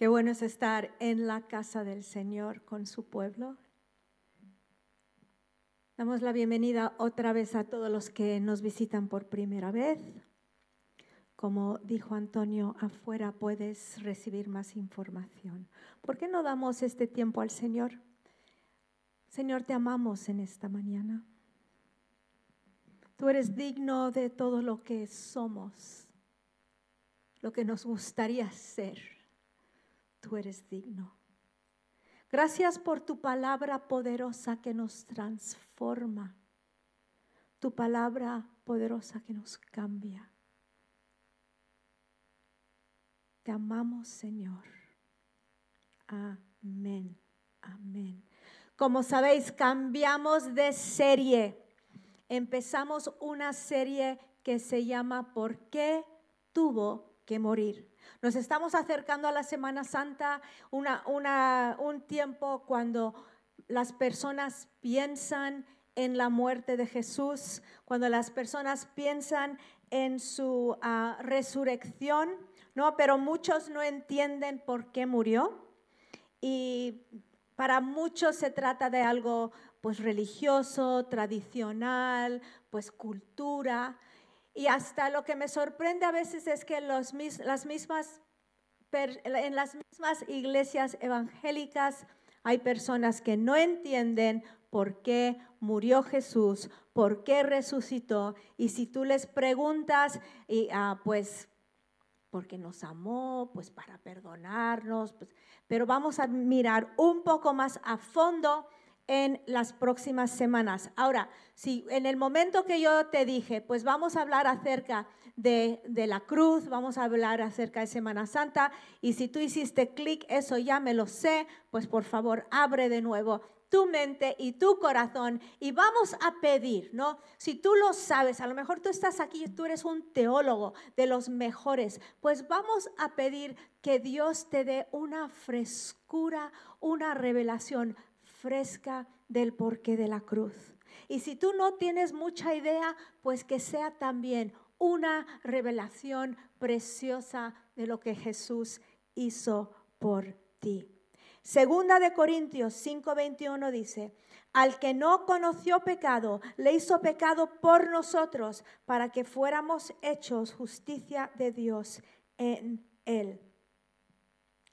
Qué bueno es estar en la casa del Señor con su pueblo. Damos la bienvenida otra vez a todos los que nos visitan por primera vez. Como dijo Antonio, afuera puedes recibir más información. ¿Por qué no damos este tiempo al Señor? Señor, te amamos en esta mañana. Tú eres digno de todo lo que somos, lo que nos gustaría ser tú eres digno. Gracias por tu palabra poderosa que nos transforma, tu palabra poderosa que nos cambia. Te amamos, Señor. Amén, amén. Como sabéis, cambiamos de serie. Empezamos una serie que se llama ¿Por qué tuvo morir? Nos estamos acercando a la Semana Santa, un tiempo cuando las personas piensan en la muerte de Jesús, cuando las personas piensan en su ah, resurrección, ¿no? Pero muchos no entienden por qué murió y para muchos se trata de algo pues religioso, tradicional, pues cultura, y hasta lo que me sorprende a veces es que las mismas, en las mismas iglesias evangélicas hay personas que no entienden por qué murió Jesús, por qué resucitó. Y si tú les preguntas, ah, pues porque nos amó, pues para perdonarnos, pues, pero vamos a mirar un poco más a fondo en las próximas semanas. Ahora, si en el momento que yo te dije, pues vamos a hablar acerca de, de la cruz, vamos a hablar acerca de Semana Santa, y si tú hiciste clic, eso ya me lo sé, pues por favor, abre de nuevo tu mente y tu corazón y vamos a pedir, ¿no? Si tú lo sabes, a lo mejor tú estás aquí, tú eres un teólogo de los mejores, pues vamos a pedir que Dios te dé una frescura, una revelación fresca del porqué de la cruz. Y si tú no tienes mucha idea, pues que sea también una revelación preciosa de lo que Jesús hizo por ti. Segunda de Corintios 5:21 dice, al que no conoció pecado, le hizo pecado por nosotros, para que fuéramos hechos justicia de Dios en.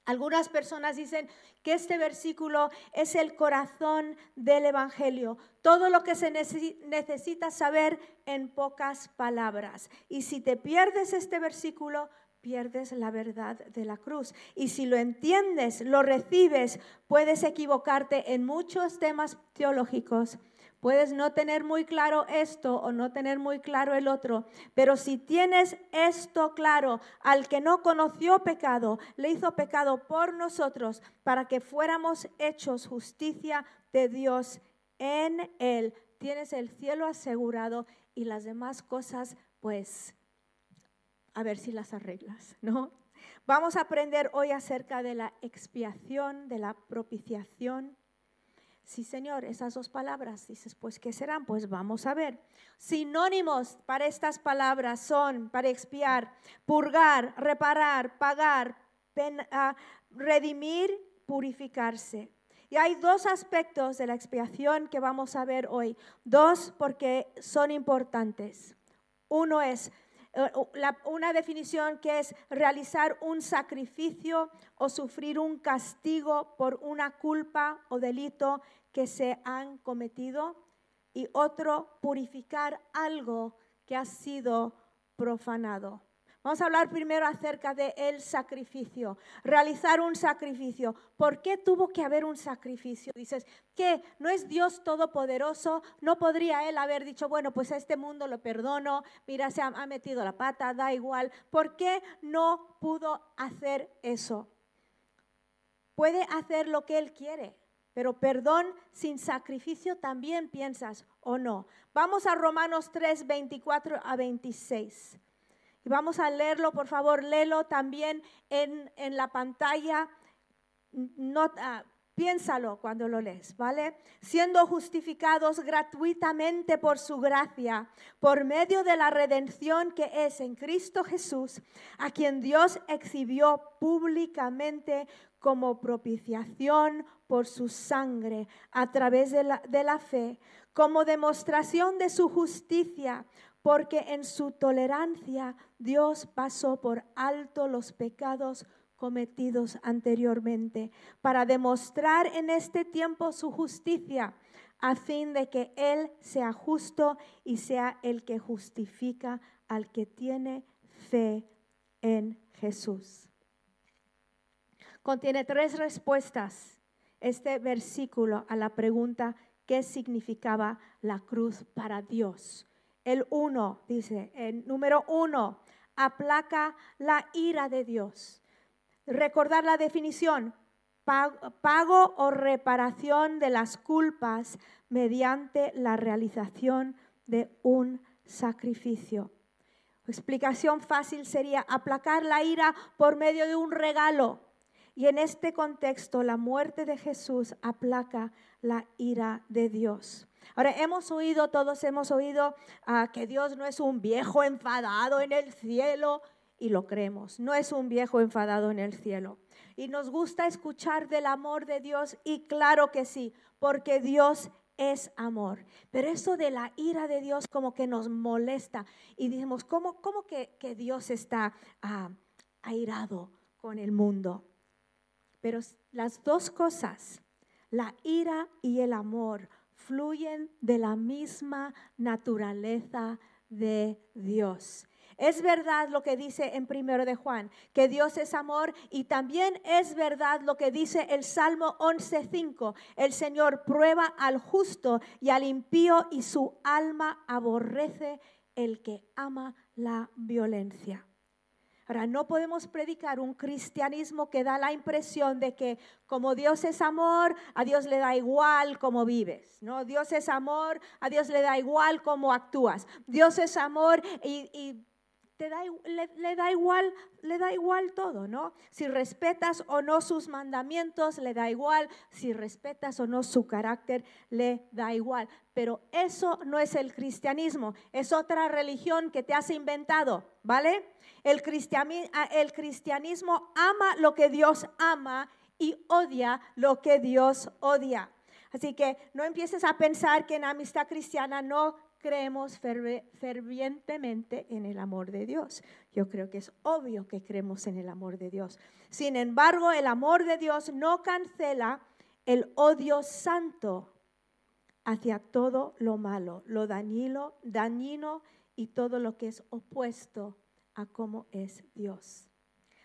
Algunas personas dicen que este versículo es el corazón del Evangelio, todo lo que se necesita saber en pocas palabras. Y si te pierdes este versículo, pierdes la verdad de la cruz. Y si lo entiendes, lo recibes, puedes equivocarte en muchos temas teológicos Puedes no tener muy claro esto o no tener muy claro el otro, pero si tienes esto claro, al que no conoció pecado, le hizo pecado por nosotros para que fuéramos hechos justicia de Dios en él. Tienes el cielo asegurado y las demás cosas, pues, a ver si las arreglas, ¿no? Vamos a aprender hoy acerca de la expiación, de la propiciación Sí, Señor, esas dos palabras. Dices, pues, ¿qué serán? Pues vamos a ver. Sinónimos para estas palabras son para expiar, purgar, reparar, pagar, ah, redimir, purificarse. Y hay dos aspectos de la expiación que vamos a ver hoy. Dos porque son importantes. Uno es una definición que es realizar un sacrificio o sufrir un castigo por una culpa o delito que se han cometido y otro purificar algo que ha sido profanado. Vamos a hablar primero acerca del el sacrificio, realizar un sacrificio. ¿Por qué tuvo que haber un sacrificio? Dices, ¿qué? ¿No es Dios todopoderoso? ¿No podría Él haber dicho, bueno, pues a este mundo lo perdono, mira, se ha metido la pata, da igual? ¿Por qué no pudo hacer eso? Puede hacer lo que Él quiere, pero perdón sin sacrificio también piensas o no. Vamos a Romanos 3, 24 a 26. Vamos a leerlo, por favor, léelo también en, la pantalla. Piénsalo cuando lo lees, ¿vale? Siendo justificados gratuitamente por su gracia, por medio de la redención que es en Cristo Jesús, a quien Dios exhibió públicamente como propiciación por su sangre a través de la, de la fe, como demostración de su justicia, porque en su tolerancia Dios pasó por alto los pecados cometidos anteriormente, para demostrar en este tiempo su justicia, a fin de que Él sea justo y sea el que justifica al que tiene fe en Jesús. Contiene tres respuestas este versículo a la pregunta qué significaba la cruz para Dios. El uno, dice, el número uno, aplaca la ira de Dios. Recordar la definición, pago, o reparación de las culpas mediante la realización de un sacrificio. Explicación fácil sería aplacar la ira por medio de un regalo. Y en este contexto, la muerte de Jesús aplaca la ira de Dios. Ahora, hemos oído, todos hemos oído ah, que Dios no es un viejo enfadado en el cielo y lo creemos. No es un viejo enfadado en el cielo. Y nos gusta escuchar del amor de Dios y claro que sí, porque Dios es amor. Pero eso de la ira de Dios como que nos molesta y decimos, ¿cómo, cómo que, Dios está ah, airado con el mundo? Pero las dos cosas, la ira y el amor, fluyen de la misma naturaleza de Dios. Es verdad lo que dice en primero de Juan, que Dios es amor y también es verdad lo que dice el Salmo 11:5, el Señor prueba al justo y al impío y su alma aborrece el que ama la violencia. Ahora, no podemos predicar un cristianismo que da la impresión de que como Dios es amor, a Dios le da igual cómo vives, ¿no? Dios es amor, a Dios le da igual cómo actúas. Dios es amor y le, da igual, le da igual todo, ¿no? Si respetas o no sus mandamientos, le da igual. Si respetas o no su carácter, le da igual. Pero eso no es el cristianismo, es otra religión que te has inventado, ¿vale? El, el cristianismo ama lo que Dios ama y odia lo que Dios odia. Así que no empieces a pensar que en amistad cristiana no creemos fervientemente en el amor de Dios. Yo creo que es obvio que creemos en el amor de Dios. Sin embargo, el amor de Dios no cancela el odio santo hacia todo lo malo, lo dañino, dañino y todo lo que es opuesto a cómo es Dios.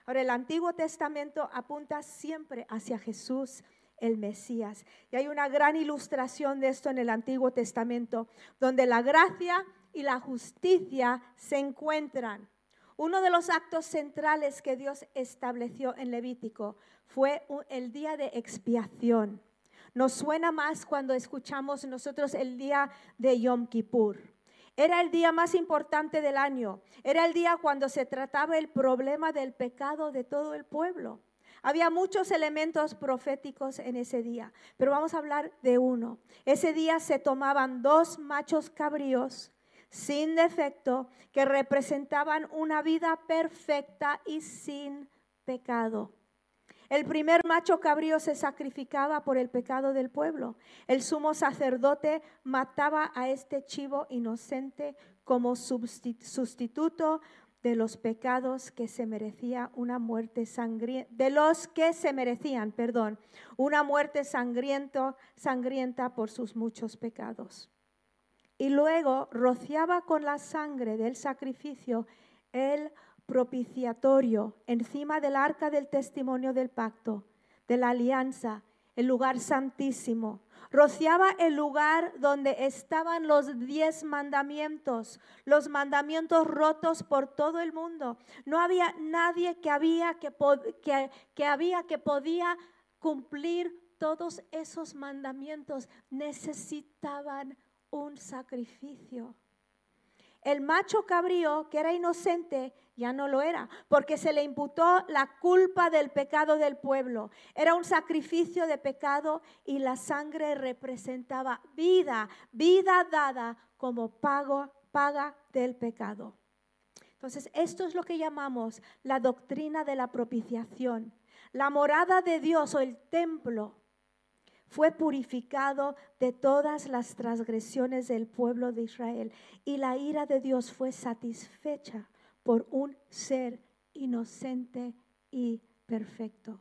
Ahora, el Antiguo Testamento apunta siempre hacia Jesús el Mesías. Y hay una gran ilustración de esto en el Antiguo Testamento, donde la gracia y la justicia se encuentran. Uno de los actos centrales que Dios estableció en Levítico fue el día de expiación. Nos suena más cuando escuchamos nosotros el día de Yom Kippur. Era el día más importante del año. Era el día cuando se trataba el problema del pecado de todo el pueblo. Había muchos elementos proféticos en ese día, pero vamos a hablar de uno. Ese día se tomaban dos machos cabríos sin defecto que representaban una vida perfecta y sin pecado. El primer macho cabrío se sacrificaba por el pecado del pueblo. El sumo sacerdote mataba a este chivo inocente como sustituto de los pecados que se merecía una muerte sangrienta, de los que se merecían, perdón, una muerte sangriento, sangrienta por sus muchos pecados. Y luego rociaba con la sangre del sacrificio el propiciatorio encima del arca del testimonio del pacto, de la alianza, el lugar santísimo, Rociaba el lugar donde estaban los diez mandamientos, los mandamientos rotos por todo el mundo. No había nadie que había que, que, había que podía cumplir todos esos mandamientos. Necesitaban un sacrificio. El macho cabrío, que era inocente, ya no lo era, porque se le imputó la culpa del pecado del pueblo. Era un sacrificio de pecado y la sangre representaba vida, vida dada como pago, paga del pecado. Entonces, esto es lo que llamamos la doctrina de la propiciación. La morada de Dios o el templo fue purificado de todas las transgresiones del pueblo de Israel y la ira de Dios fue satisfecha por un ser inocente y perfecto.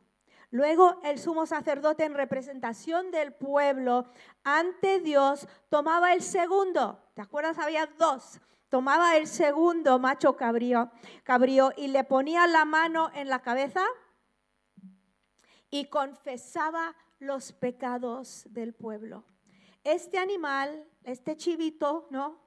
Luego el sumo sacerdote en representación del pueblo ante Dios tomaba el segundo, ¿te acuerdas? Había dos. Tomaba el segundo macho cabrío, cabrío y le ponía la mano en la cabeza y confesaba los pecados del pueblo. Este animal, este chivito, ¿no?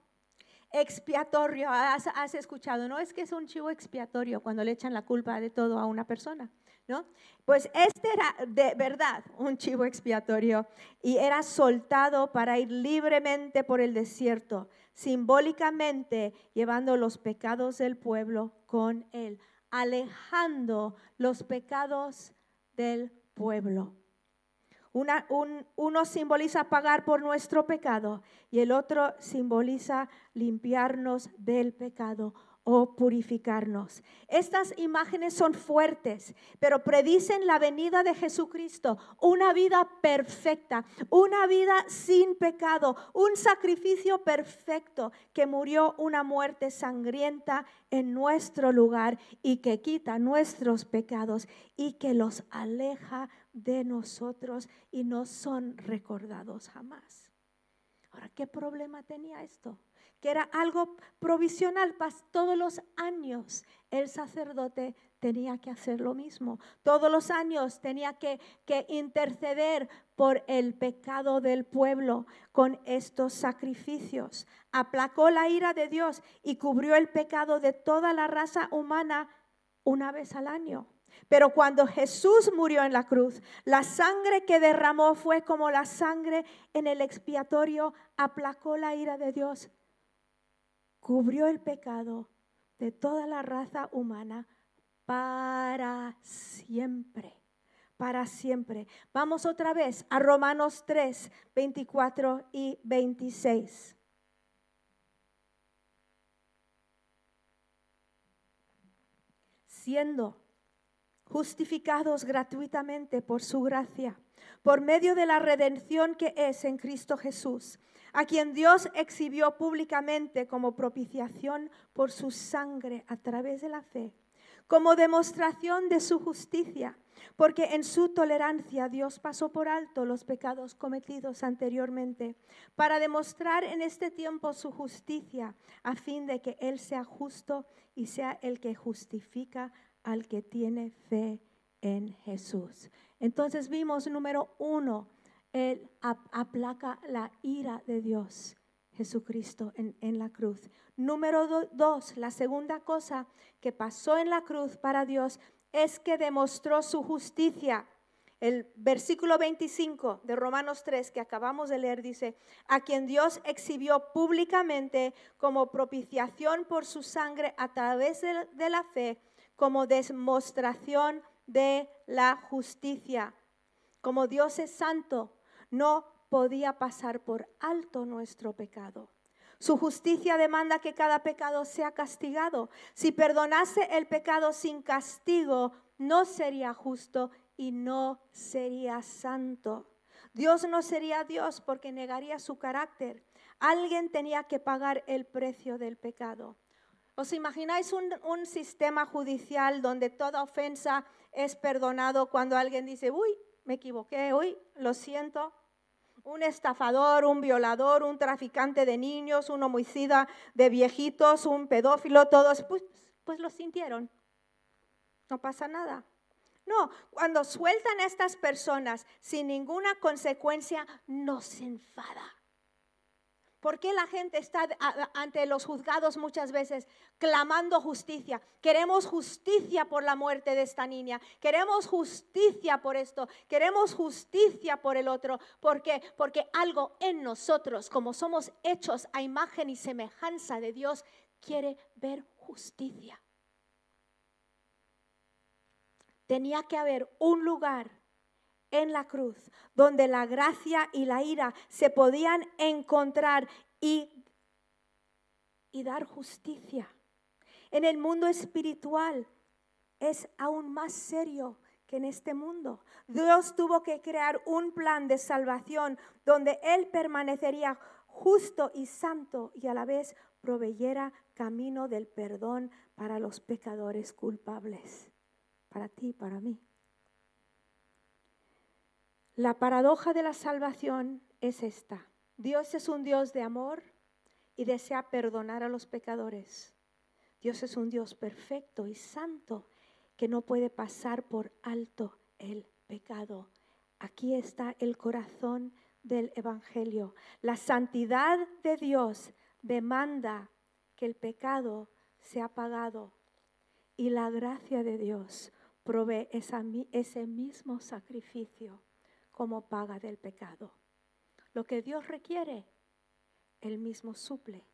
Expiatorio, has, escuchado, ¿no? Es que es un chivo expiatorio cuando le echan la culpa de todo a una persona, ¿no? Pues este era de verdad un chivo expiatorio y era soltado para ir libremente por el desierto, simbólicamente llevando los pecados del pueblo con él, alejando los pecados del pueblo uno simboliza pagar por nuestro pecado y el otro simboliza limpiarnos del pecado o purificarnos. Estas imágenes son fuertes, pero predicen la venida de Jesucristo, una vida perfecta, una vida sin pecado, un sacrificio perfecto que murió una muerte sangrienta en nuestro lugar y que quita nuestros pecados y que los aleja de nosotros y no son recordados jamás. Ahora, ¿qué problema tenía esto? Que era algo provisional, todos los años el sacerdote tenía que hacer lo mismo. Todos los años tenía que, que interceder por el pecado del pueblo con estos sacrificios. Aplacó la ira de Dios y cubrió el pecado de toda la raza humana una vez al año. Pero cuando Jesús murió en la cruz, la sangre que derramó fue como la sangre en el expiatorio, aplacó la ira de Dios, cubrió el pecado de toda la raza humana para siempre, para siempre. Vamos otra vez a Romanos 3, 24 y 26. Siendo justificados gratuitamente por su gracia, por medio de la redención que es en Cristo Jesús, a quien Dios exhibió públicamente como propiciación por su sangre a través de la fe, como demostración de su justicia, porque en su tolerancia Dios pasó por alto los pecados cometidos anteriormente, para demostrar en este tiempo su justicia, a fin de que Él sea justo y sea el que justifica al que tiene fe en Jesús. Entonces vimos, número uno, Él aplaca la ira de Dios, Jesucristo, en, la cruz. Número dos, la segunda cosa que pasó en la cruz para Dios es que demostró su justicia. El versículo 25 de Romanos 3 que acabamos de leer dice, a quien Dios exhibió públicamente como propiciación por su sangre a través de la fe como demostración de la justicia. Como Dios es santo, no podía pasar por alto nuestro pecado. Su justicia demanda que cada pecado sea castigado. Si perdonase el pecado sin castigo, no sería justo y no sería santo. Dios no sería Dios porque negaría su carácter. Alguien tenía que pagar el precio del pecado. ¿Os imagináis un, sistema judicial donde toda ofensa es perdonado cuando alguien dice, uy, me equivoqué, uy, lo siento? Un estafador, un violador, un traficante de niños, un homicida de viejitos, un pedófilo, todos, pues, pues lo sintieron. No pasa nada. No, cuando sueltan a estas personas sin ninguna consecuencia, no se enfada. ¿Por qué la gente está ante los juzgados muchas veces clamando justicia? Queremos justicia por la muerte de esta niña. Queremos justicia por esto. Queremos justicia por el otro. ¿Por qué? Porque algo en nosotros, como somos hechos a imagen y semejanza de Dios, quiere ver justicia. Tenía que haber un lugar en la cruz donde la gracia y la ira se podían encontrar y, y dar justicia. En el mundo espiritual es aún más serio que en este mundo. Dios tuvo que crear un plan de salvación donde Él permanecería justo y santo y a la vez proveyera camino del perdón para los pecadores culpables, para ti, para mí. La paradoja de la salvación es esta. Dios es un Dios de amor y desea perdonar a los pecadores. Dios es un Dios perfecto y santo que no puede pasar por alto el pecado. Aquí está el corazón del Evangelio. La santidad de Dios demanda que el pecado sea pagado y la gracia de Dios provee ese mismo sacrificio como paga del pecado. Lo que Dios requiere, Él mismo suple.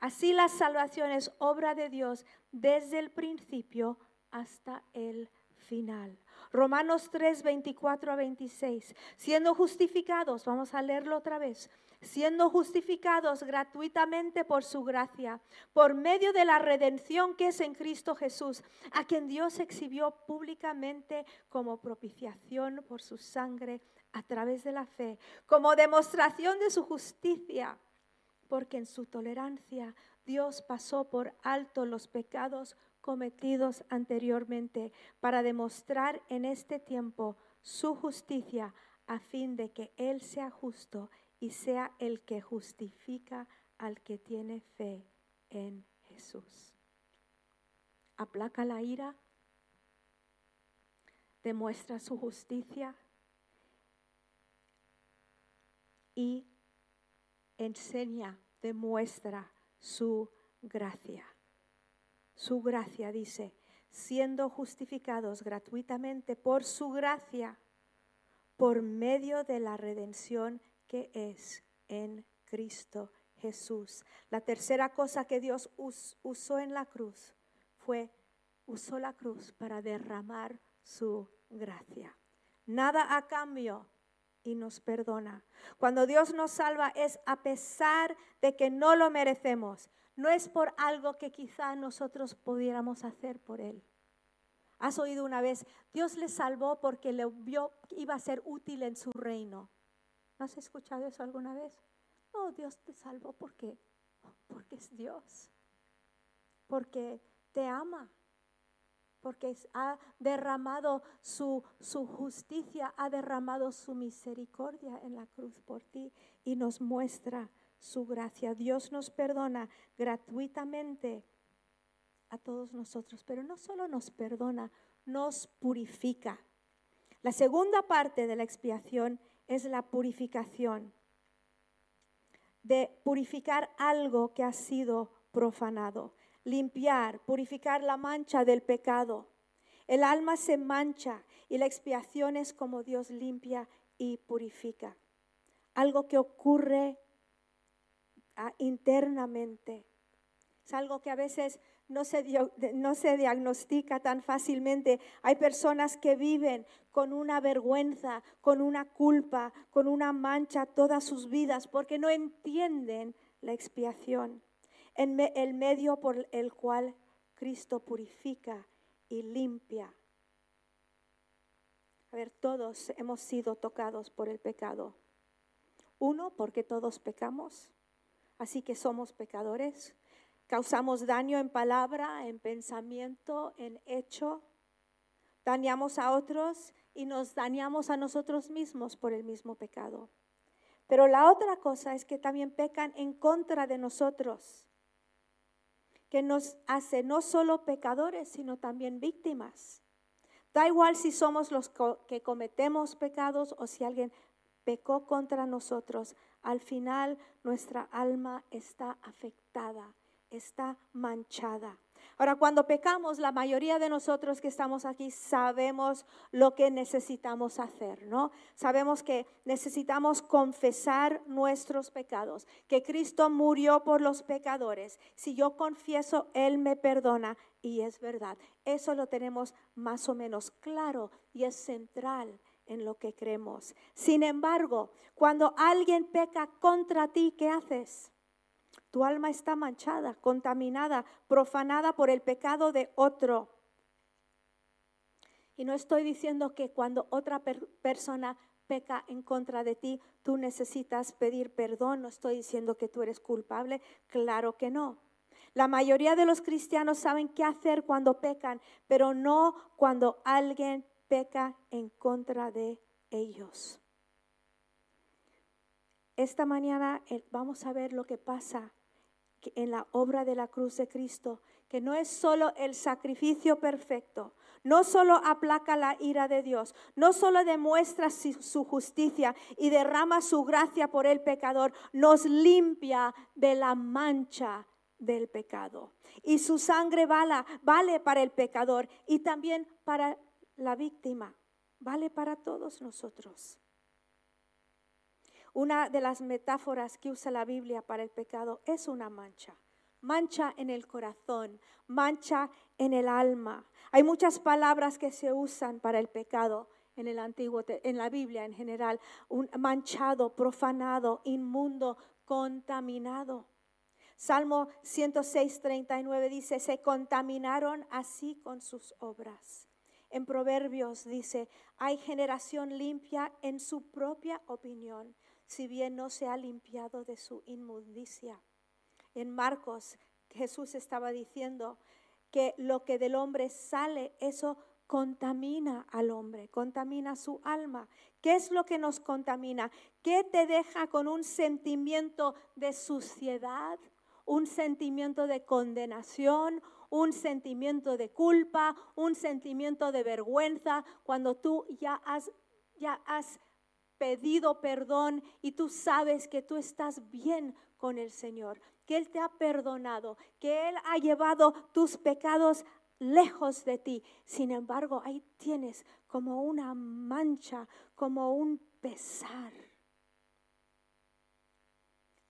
Así la salvación es obra de Dios desde el principio hasta el final. Romanos 3, 24 a 26. Siendo justificados, vamos a leerlo otra vez, siendo justificados gratuitamente por su gracia, por medio de la redención que es en Cristo Jesús, a quien Dios exhibió públicamente como propiciación por su sangre a través de la fe, como demostración de su justicia, porque en su tolerancia Dios pasó por alto los pecados cometidos anteriormente para demostrar en este tiempo su justicia a fin de que Él sea justo y sea el que justifica al que tiene fe en Jesús. Aplaca la ira, demuestra su justicia y enseña, demuestra su gracia. Su gracia, dice, siendo justificados gratuitamente por su gracia, por medio de la redención que es en Cristo Jesús. La tercera cosa que Dios usó en la cruz fue, usó la cruz para derramar su gracia. Nada a cambio y nos perdona. Cuando Dios nos salva es a pesar de que no lo merecemos no es por algo que quizá nosotros pudiéramos hacer por él. Has oído una vez, Dios le salvó porque le vio iba a ser útil en su reino. ¿No has escuchado eso alguna vez? No, Dios te salvó porque porque es Dios. Porque te ama. Porque ha derramado su, su justicia, ha derramado su misericordia en la cruz por ti y nos muestra su gracia. Dios nos perdona gratuitamente a todos nosotros, pero no solo nos perdona, nos purifica. La segunda parte de la expiación es la purificación, de purificar algo que ha sido profanado, limpiar, purificar la mancha del pecado. El alma se mancha y la expiación es como Dios limpia y purifica. Algo que ocurre internamente. Es algo que a veces no se, no se diagnostica tan fácilmente. Hay personas que viven con una vergüenza, con una culpa, con una mancha todas sus vidas porque no entienden la expiación, el medio por el cual Cristo purifica y limpia. A ver, todos hemos sido tocados por el pecado. Uno, porque todos pecamos. Así que somos pecadores, causamos daño en palabra, en pensamiento, en hecho, dañamos a otros y nos dañamos a nosotros mismos por el mismo pecado. Pero la otra cosa es que también pecan en contra de nosotros, que nos hace no solo pecadores, sino también víctimas. Da igual si somos los que cometemos pecados o si alguien pecó contra nosotros, al final nuestra alma está afectada, está manchada. Ahora, cuando pecamos, la mayoría de nosotros que estamos aquí sabemos lo que necesitamos hacer, ¿no? Sabemos que necesitamos confesar nuestros pecados, que Cristo murió por los pecadores. Si yo confieso, Él me perdona y es verdad. Eso lo tenemos más o menos claro y es central en lo que creemos. Sin embargo, cuando alguien peca contra ti, ¿qué haces? Tu alma está manchada, contaminada, profanada por el pecado de otro. Y no estoy diciendo que cuando otra persona peca en contra de ti, tú necesitas pedir perdón. No estoy diciendo que tú eres culpable. Claro que no. La mayoría de los cristianos saben qué hacer cuando pecan, pero no cuando alguien peca en contra de ellos. Esta mañana eh, vamos a ver lo que pasa en la obra de la cruz de Cristo, que no es solo el sacrificio perfecto, no solo aplaca la ira de Dios, no solo demuestra su justicia y derrama su gracia por el pecador, nos limpia de la mancha del pecado. Y su sangre vale, vale para el pecador y también para la víctima, vale para todos nosotros. Una de las metáforas que usa la Biblia para el pecado es una mancha. Mancha en el corazón, mancha en el alma. Hay muchas palabras que se usan para el pecado en el antiguo en la Biblia en general, manchado, profanado, inmundo, contaminado. Salmo 106, 39 dice, se contaminaron así con sus obras. En Proverbios dice, hay generación limpia en su propia opinión, si bien no se ha limpiado de su inmundicia. En Marcos, Jesús estaba diciendo que lo que del hombre sale, eso contamina al hombre, contamina su alma. ¿Qué es lo que nos contamina? ¿Qué te deja con un sentimiento de suciedad, un sentimiento de condenación, un sentimiento de culpa, un sentimiento de vergüenza, cuando tú ya has, ya has pedido perdón y tú sabes que tú estás bien con el Señor, que Él te ha perdonado, que Él ha llevado tus pecados lejos de ti. Sin embargo, ahí tienes como una mancha, como un pesar.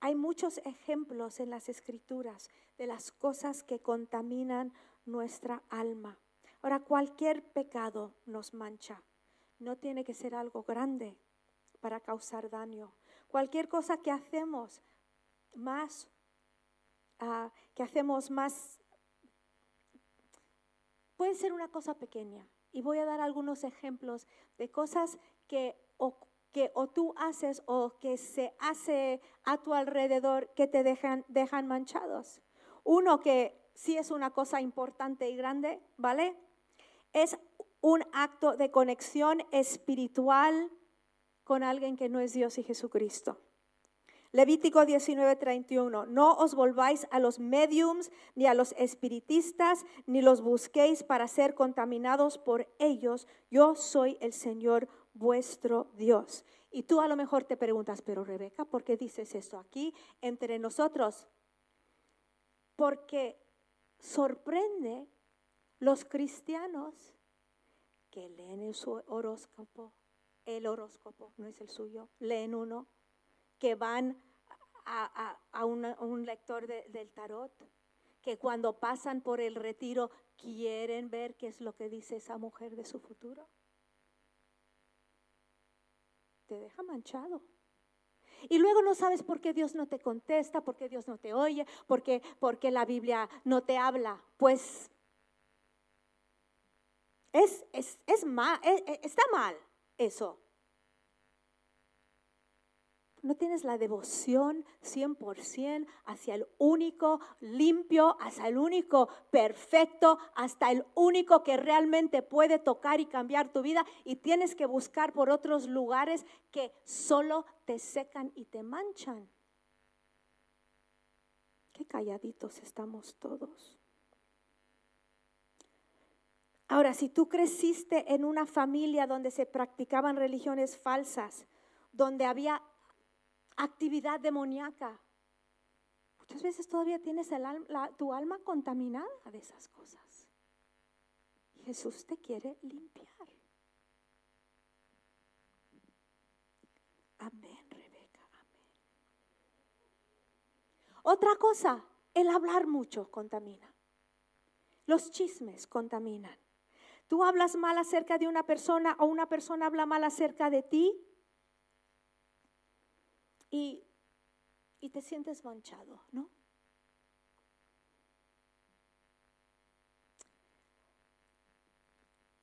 Hay muchos ejemplos en las escrituras de las cosas que contaminan nuestra alma. Ahora, cualquier pecado nos mancha. No tiene que ser algo grande para causar daño. Cualquier cosa que hacemos más, ah, que hacemos más, puede ser una cosa pequeña. Y voy a dar algunos ejemplos de cosas que o, que o tú haces o que se hace a tu alrededor que te dejan, dejan manchados. Uno que sí es una cosa importante y grande, ¿vale? Es un acto de conexión espiritual con alguien que no es Dios y Jesucristo. Levítico 19:31, no os volváis a los mediums ni a los espiritistas, ni los busquéis para ser contaminados por ellos. Yo soy el Señor vuestro Dios. Y tú a lo mejor te preguntas, pero Rebeca, ¿por qué dices esto aquí entre nosotros? Porque sorprende los cristianos que leen el su horóscopo, el horóscopo, no es el suyo, leen uno, que van a, un lector del tarot, que cuando pasan por el retiro quieren ver qué es lo que dice esa mujer de su futuro. Te deja manchado. Y luego no sabes por qué Dios no te contesta, por qué Dios no te oye, por qué, la Biblia no te habla. Pues es, es, es mal, e, e, está mal eso. No tienes la devoción 100% hacia el único limpio, hacia el único perfecto, hasta el único que realmente puede tocar y cambiar tu vida y tienes que buscar por otros lugares que solo te secan y te manchan. Qué calladitos estamos todos. Ahora, si tú creciste en una familia donde se practicaban religiones falsas, donde había actividad demoníaca, Muchas veces todavía tienes tu alma contaminada de esas cosas. Jesús te quiere limpiar. Amén, Rebeca, amén. Otra cosa, el hablar mucho contamina. Los chismes contaminan. Tú hablas mal acerca de una persona o una persona habla mal acerca de ti y, te sientes manchado, ¿no?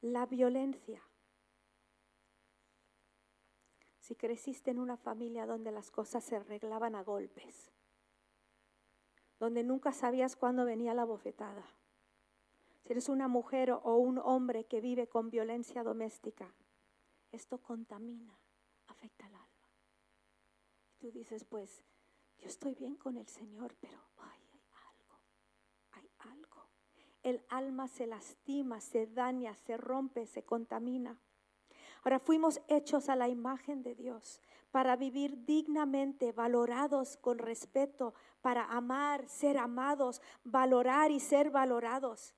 La violencia. Si creciste en una familia donde las cosas se arreglaban a golpes, donde nunca sabías cuándo venía la bofetada si eres una mujer o un hombre que vive con violencia doméstica, esto contamina, afecta al alma. Y tú dices, pues, yo estoy bien con el Señor, pero ay, hay algo, hay algo. El alma se lastima, se daña, se rompe, se contamina. Ahora fuimos hechos a la imagen de Dios para vivir dignamente, valorados con respeto, para amar, ser amados, valorar y ser valorados.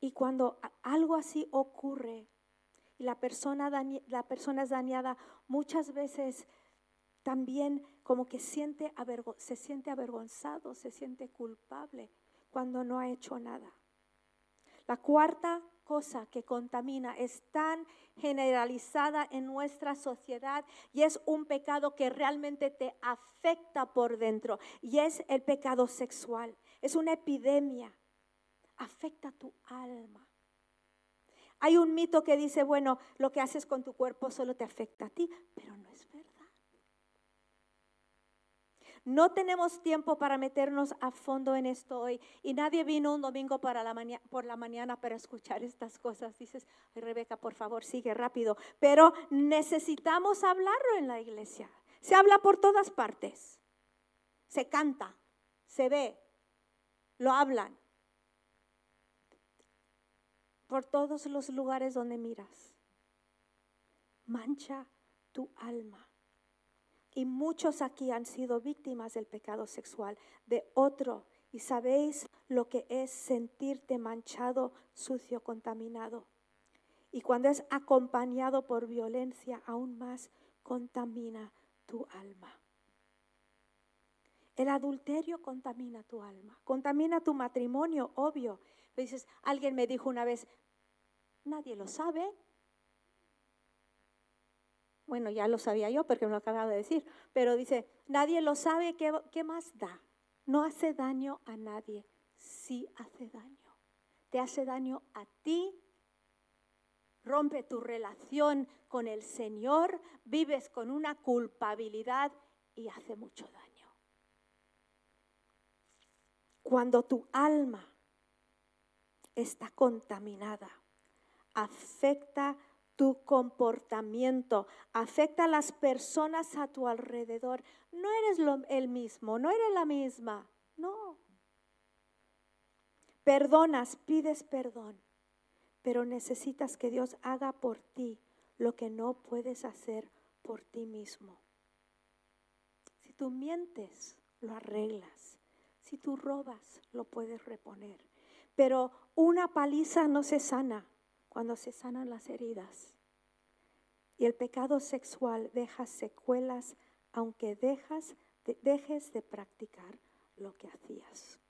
Y cuando algo así ocurre y la persona, la persona es dañada, muchas veces también como que siente se siente avergonzado, se siente culpable cuando no ha hecho nada. La cuarta cosa que contamina es tan generalizada en nuestra sociedad y es un pecado que realmente te afecta por dentro y es el pecado sexual. Es una epidemia afecta tu alma. Hay un mito que dice, bueno, lo que haces con tu cuerpo solo te afecta a ti, pero no es verdad. No tenemos tiempo para meternos a fondo en esto hoy y nadie vino un domingo para la por la mañana para escuchar estas cosas. Dices, Rebeca, por favor, sigue rápido. Pero necesitamos hablarlo en la iglesia. Se habla por todas partes. Se canta, se ve, lo hablan por todos los lugares donde miras. Mancha tu alma. Y muchos aquí han sido víctimas del pecado sexual de otro. Y sabéis lo que es sentirte manchado, sucio, contaminado. Y cuando es acompañado por violencia, aún más contamina tu alma. El adulterio contamina tu alma, contamina tu matrimonio, obvio. Dices, alguien me dijo una vez, nadie lo sabe. Bueno, ya lo sabía yo porque me lo acababa de decir, pero dice, nadie lo sabe, ¿qué, qué más da? No hace daño a nadie, sí hace daño. Te hace daño a ti, rompe tu relación con el Señor, vives con una culpabilidad y hace mucho daño. Cuando tu alma está contaminada, afecta tu comportamiento, afecta a las personas a tu alrededor. No eres lo, el mismo, no eres la misma, no. Perdonas, pides perdón, pero necesitas que Dios haga por ti lo que no puedes hacer por ti mismo. Si tú mientes, lo arreglas. Si tú robas, lo puedes reponer. Pero una paliza no se sana cuando se sanan las heridas. Y el pecado sexual deja secuelas aunque dejas, dejes de practicar lo que hacías.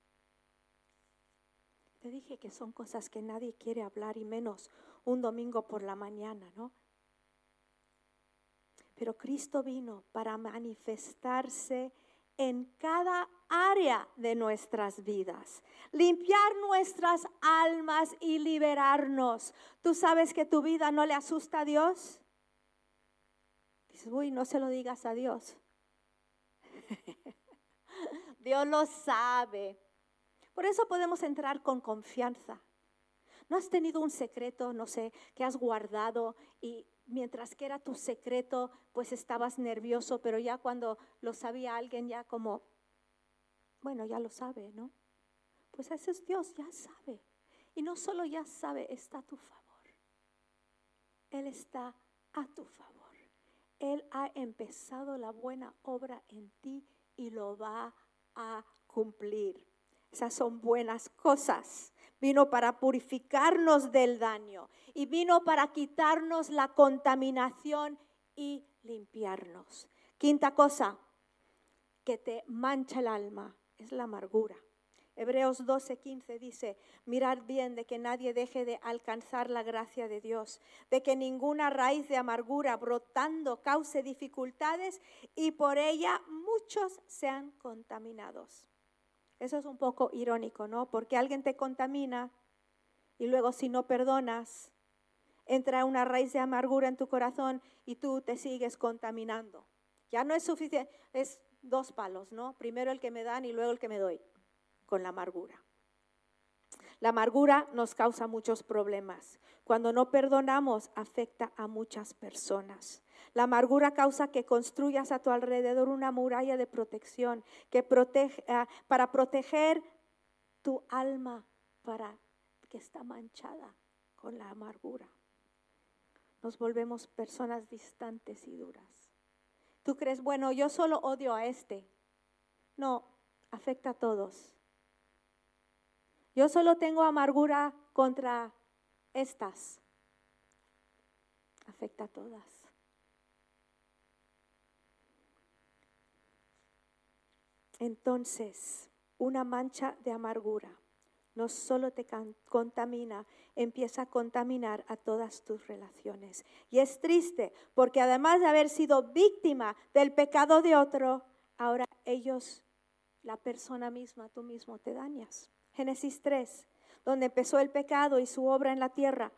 Te dije que son cosas que nadie quiere hablar y menos un domingo por la mañana, ¿no? Pero Cristo vino para manifestarse en cada área de nuestras vidas, limpiar nuestras almas y liberarnos. ¿Tú sabes que tu vida no le asusta a Dios? Dices, uy, no se lo digas a Dios. Dios lo sabe. Por eso podemos entrar con confianza. ¿No has tenido un secreto, no sé, que has guardado y mientras que era tu secreto, pues estabas nervioso, pero ya cuando lo sabía alguien, ya como, bueno, ya lo sabe, ¿no? Pues ese es Dios, ya sabe. Y no solo ya sabe, está a tu favor. Él está a tu favor. Él ha empezado la buena obra en ti y lo va a cumplir. Esas son buenas cosas. Vino para purificarnos del daño y vino para quitarnos la contaminación y limpiarnos. Quinta cosa que te mancha el alma es la amargura. Hebreos 12:15 dice, mirad bien de que nadie deje de alcanzar la gracia de Dios, de que ninguna raíz de amargura brotando cause dificultades y por ella muchos sean contaminados. Eso es un poco irónico, ¿no? Porque alguien te contamina y luego si no perdonas, entra una raíz de amargura en tu corazón y tú te sigues contaminando. Ya no es suficiente, es dos palos, ¿no? Primero el que me dan y luego el que me doy con la amargura. La amargura nos causa muchos problemas. Cuando no perdonamos, afecta a muchas personas. La amargura causa que construyas a tu alrededor una muralla de protección que ah, para proteger tu alma para que está manchada con la amargura. Nos volvemos personas distantes y duras. Tú crees, bueno, yo solo odio a este. No, afecta a todos. Yo solo tengo amargura contra estas. Afecta a todas. Entonces, una mancha de amargura no solo te contamina, empieza a contaminar a todas tus relaciones. Y es triste porque además de haber sido víctima del pecado de otro, ahora ellos, la persona misma, tú mismo te dañas. Génesis 3, donde empezó el pecado y su obra en la tierra.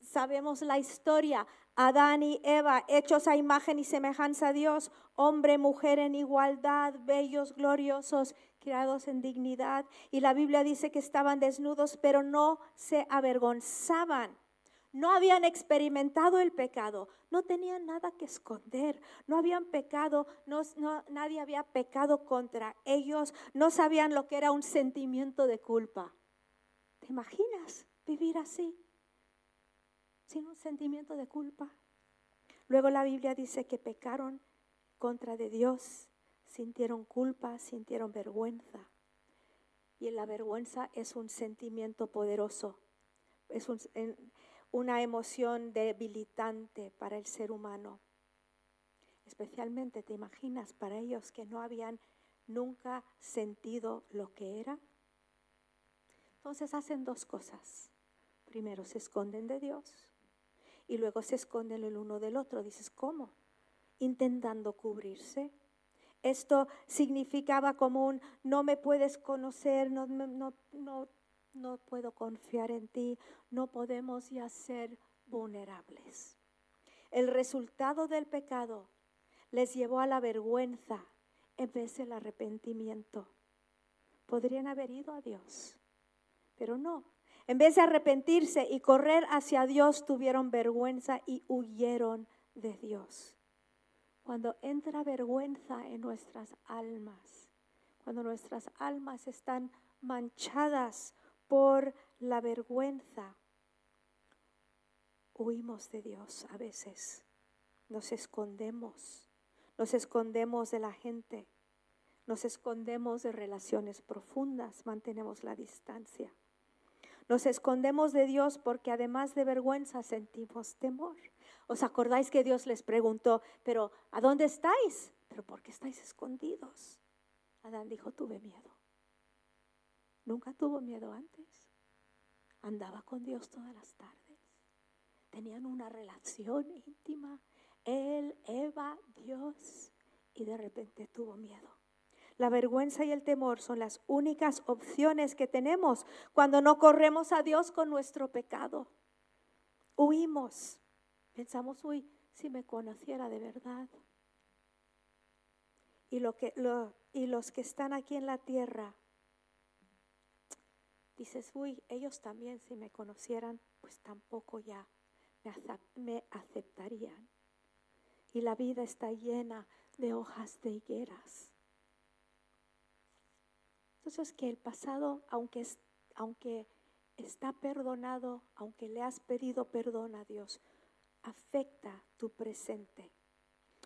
Sabemos la historia. Adán y Eva, hechos a imagen y semejanza a Dios, hombre, mujer en igualdad, bellos, gloriosos, creados en dignidad. Y la Biblia dice que estaban desnudos, pero no se avergonzaban. No habían experimentado el pecado, no tenían nada que esconder, no habían pecado, no, nadie había pecado contra ellos, no sabían lo que era un sentimiento de culpa. ¿Te imaginas vivir así? Sin un sentimiento de culpa. Luego la Biblia dice que pecaron contra de Dios, sintieron culpa, sintieron vergüenza. Y la vergüenza es un sentimiento poderoso. Es un, una emoción debilitante para el ser humano. Especialmente, ¿te imaginas para ellos que no habían nunca sentido lo que era? Entonces hacen dos cosas. Primero se esconden de Dios y luego se esconden el uno del otro. Dices, ¿cómo? Intentando cubrirse. Esto significaba como un no me puedes conocer, no, no, no, no puedo confiar en ti, no podemos ya ser vulnerables. El resultado del pecado les llevó a la vergüenza en vez del arrepentimiento. Podrían haber ido a Dios, pero no. En vez de arrepentirse y correr hacia Dios, tuvieron vergüenza y huyeron de Dios. Cuando entra vergüenza en nuestras almas, cuando nuestras almas están manchadas por la vergüenza. Huimos de Dios a veces, nos escondemos, nos escondemos de la gente, nos escondemos de relaciones profundas, mantenemos la distancia. Nos escondemos de Dios porque además de vergüenza sentimos temor. ¿Os acordáis que Dios les preguntó, pero ¿a dónde estáis? ¿Pero por qué estáis escondidos? Adán dijo, tuve miedo. Nunca tuvo miedo antes. Andaba con Dios todas las tardes. Tenían una relación íntima. Él, Eva, Dios. Y de repente tuvo miedo. La vergüenza y el temor son las únicas opciones que tenemos cuando no corremos a Dios con nuestro pecado. Huimos. Pensamos, uy, si me conociera de verdad. Y, los que están aquí en la tierra dices, uy, ellos también si me conocieran, pues tampoco ya me aceptarían. Y la vida está llena de hojas de higueras. Entonces que el pasado, aunque, aunque está perdonado, aunque le has pedido perdón a Dios, afecta tu presente.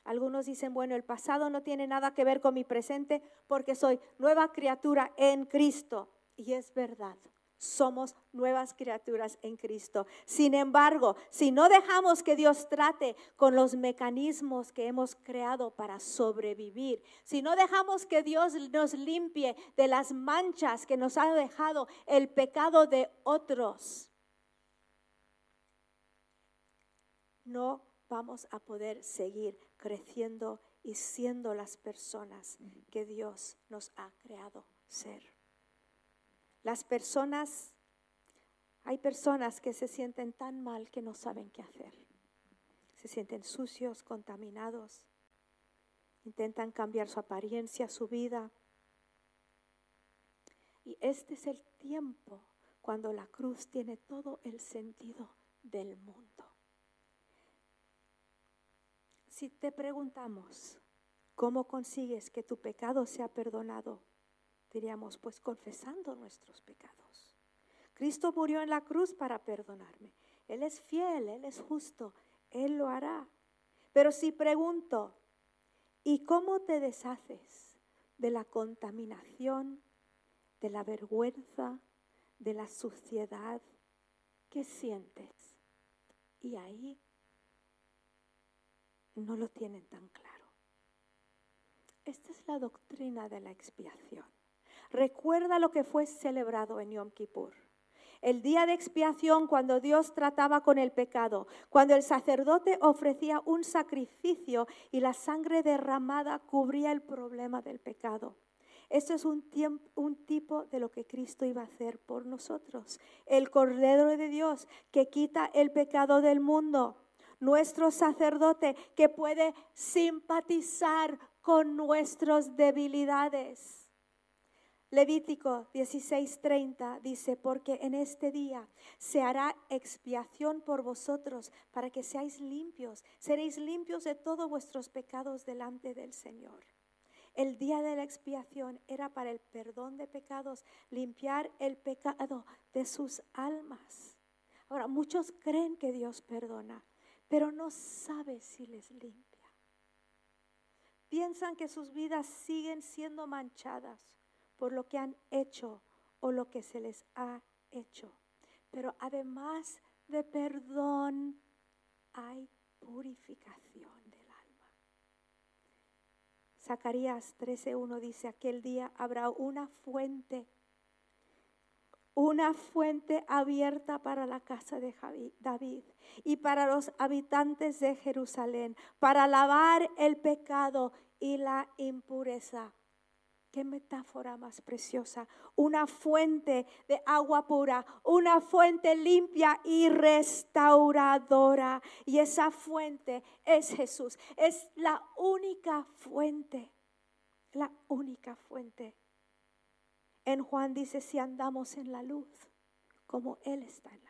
Algunos dicen, bueno, el pasado no tiene nada que ver con mi presente porque soy nueva criatura en Cristo. Y es verdad, somos nuevas criaturas en Cristo. Sin embargo, si no dejamos que Dios trate con los mecanismos que hemos creado para sobrevivir, si no dejamos que Dios nos limpie de las manchas que nos ha dejado el pecado de otros, no vamos a poder seguir creciendo y siendo las personas que Dios nos ha creado ser. Las personas, hay personas que se sienten tan mal que no saben qué hacer. Se sienten sucios, contaminados, intentan cambiar su apariencia, su vida. Y este es el tiempo cuando la cruz tiene todo el sentido del mundo. Si te preguntamos, ¿cómo consigues que tu pecado sea perdonado? Diríamos, pues confesando nuestros pecados. Cristo murió en la cruz para perdonarme. Él es fiel, Él es justo, Él lo hará. Pero si pregunto, ¿y cómo te deshaces de la contaminación, de la vergüenza, de la suciedad? ¿Qué sientes? Y ahí no lo tienen tan claro. Esta es la doctrina de la expiación. Recuerda lo que fue celebrado en Yom Kippur. El día de expiación cuando Dios trataba con el pecado, cuando el sacerdote ofrecía un sacrificio y la sangre derramada cubría el problema del pecado. Esto es un, un, tipo de lo que Cristo iba a hacer por nosotros. El Cordero de Dios que quita el pecado del mundo nuestro sacerdote que puede simpatizar con nuestras debilidades. Levítico 16:30 dice, porque en este día se hará expiación por vosotros para que seáis limpios, seréis limpios de todos vuestros pecados delante del Señor. El día de la expiación era para el perdón de pecados, limpiar el pecado de sus almas. Ahora, muchos creen que Dios perdona, pero no sabe si les limpia. Piensan que sus vidas siguen siendo manchadas por lo que han hecho o lo que se les ha hecho. Pero además de perdón, hay purificación del alma. Zacarías 13:1 dice, aquel día habrá una fuente una fuente abierta para la casa de David y para los habitantes de Jerusalén, para lavar el pecado y la impureza. Qué metáfora más preciosa. Una fuente de agua pura, una fuente limpia y restauradora. Y esa fuente es Jesús. Es la única fuente, la única fuente. En Juan dice, si andamos en la luz, como Él está en la.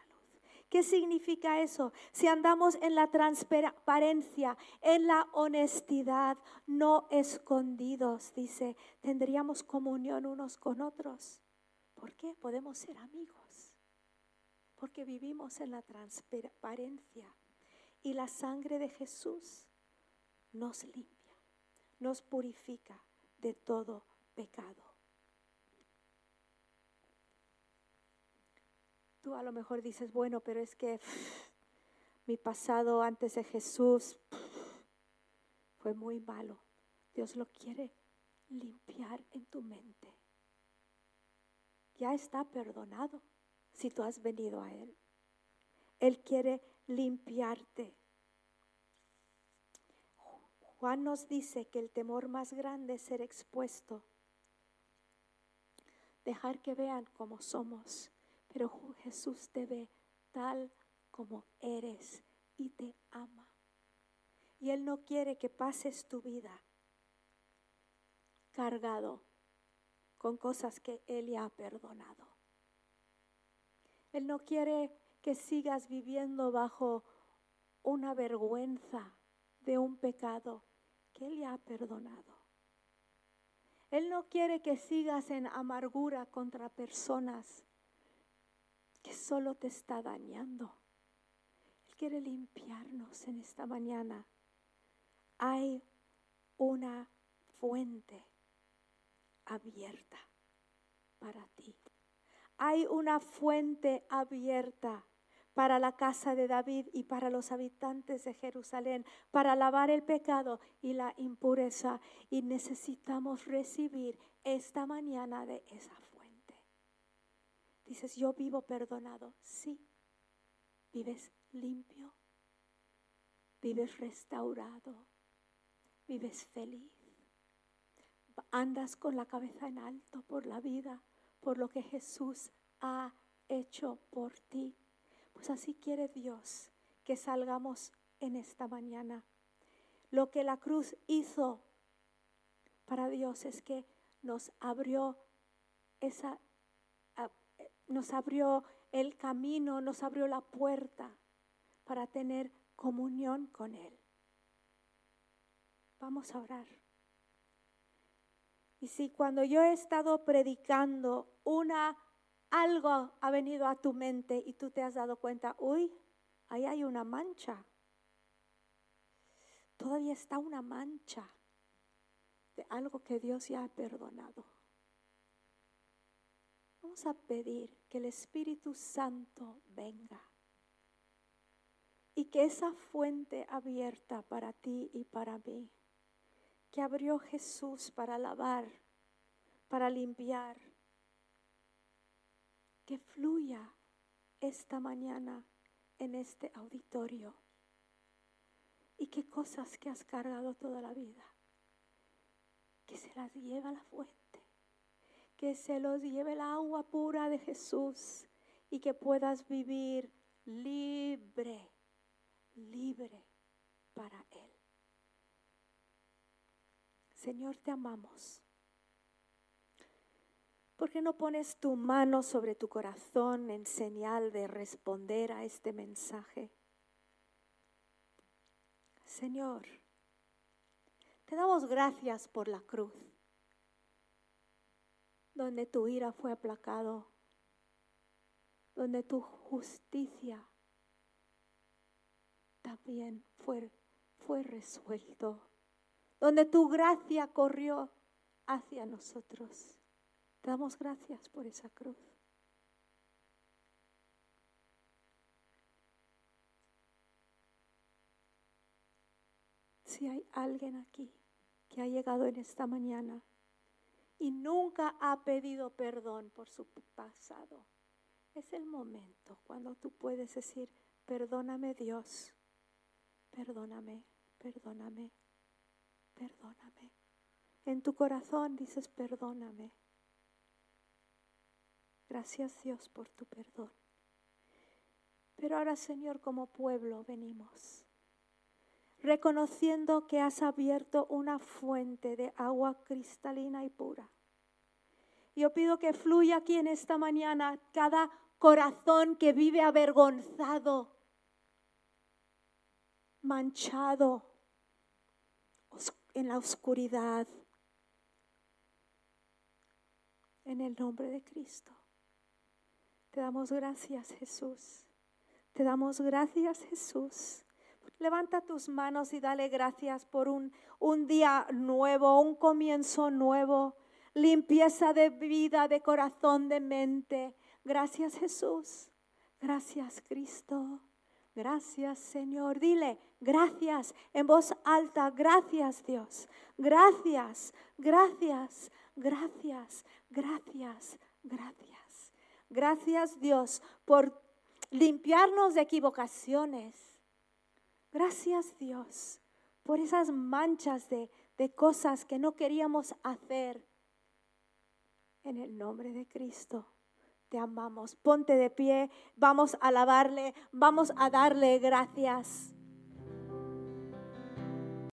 ¿Qué significa eso? Si andamos en la transparencia, en la honestidad, no escondidos, dice, tendríamos comunión unos con otros. ¿Por qué? Podemos ser amigos. Porque vivimos en la transparencia. Y la sangre de Jesús nos limpia, nos purifica de todo pecado. Tú a lo mejor dices, bueno, pero es que mi pasado antes de Jesús fue muy malo. Dios lo quiere limpiar en tu mente. Ya está perdonado si tú has venido a Él. Él quiere limpiarte. Juan nos dice que el temor más grande es ser expuesto, dejar que vean cómo somos pero Jesús te ve tal como eres y te ama. Y Él no quiere que pases tu vida cargado con cosas que Él ya ha perdonado. Él no quiere que sigas viviendo bajo una vergüenza de un pecado que Él ya ha perdonado. Él no quiere que sigas en amargura contra personas que solo te está dañando. Él quiere limpiarnos en esta mañana. hay una fuente abierta para ti. Hay una fuente abierta para la casa de David y para los habitantes de Jerusalén, para lavar el pecado y la impureza. Y necesitamos recibir esta mañana de esa fuente. Dices, yo vivo perdonado. Sí. Vives limpio. Vives restaurado. Vives feliz. Andas con la cabeza en alto por la vida, por lo que Jesús ha hecho por ti. Pues así quiere Dios que salgamos en esta mañana. Lo que la cruz hizo para Dios es que nos abrió esa nos abrió el camino, nos abrió la puerta para tener comunión con él. Vamos a orar. Y si cuando yo he estado predicando una algo ha venido a tu mente y tú te has dado cuenta, uy, ahí hay una mancha. Todavía está una mancha de algo que Dios ya ha perdonado. Vamos a pedir que el Espíritu Santo venga y que esa fuente abierta para ti y para mí, que abrió Jesús para lavar, para limpiar, que fluya esta mañana en este auditorio. Y qué cosas que has cargado toda la vida, que se las lleve a la fuente, que se los lleve el agua pura de Jesús y que puedas vivir libre, libre para Él. Señor, te amamos. ¿Por qué no pones tu mano sobre tu corazón en señal de responder a este mensaje? Señor, te damos gracias por la cruz, donde tu ira fue aplacado, donde tu justicia también fue, fue resuelto, donde tu gracia corrió hacia nosotros. Te damos gracias por esa cruz. Si hay alguien aquí que ha llegado en esta mañana y nunca ha pedido perdón por su pasado, es el momento cuando tú puedes decir, perdóname Dios, perdóname, perdóname, perdóname. En tu corazón dices, perdóname. Gracias Dios por tu perdón. Pero ahora Señor, como pueblo venimos, reconociendo que has abierto una fuente de agua cristalina y pura. Yo pido que fluya aquí en esta mañana cada corazón que vive avergonzado, manchado en la oscuridad, en el nombre de Cristo. Te damos gracias, Jesús. Te damos gracias, Jesús. Levanta tus manos y dale gracias por un, un día nuevo, un comienzo nuevo, limpieza de vida, de corazón, de mente. Gracias, Jesús. Gracias, Cristo. Gracias, Señor. Dile, gracias en voz alta. Gracias, Dios. Gracias, gracias, gracias, gracias, gracias. Gracias Dios por limpiarnos de equivocaciones. Gracias Dios por esas manchas de, de cosas que no queríamos hacer. En el nombre de Cristo te amamos. Ponte de pie, vamos a alabarle, vamos a darle gracias.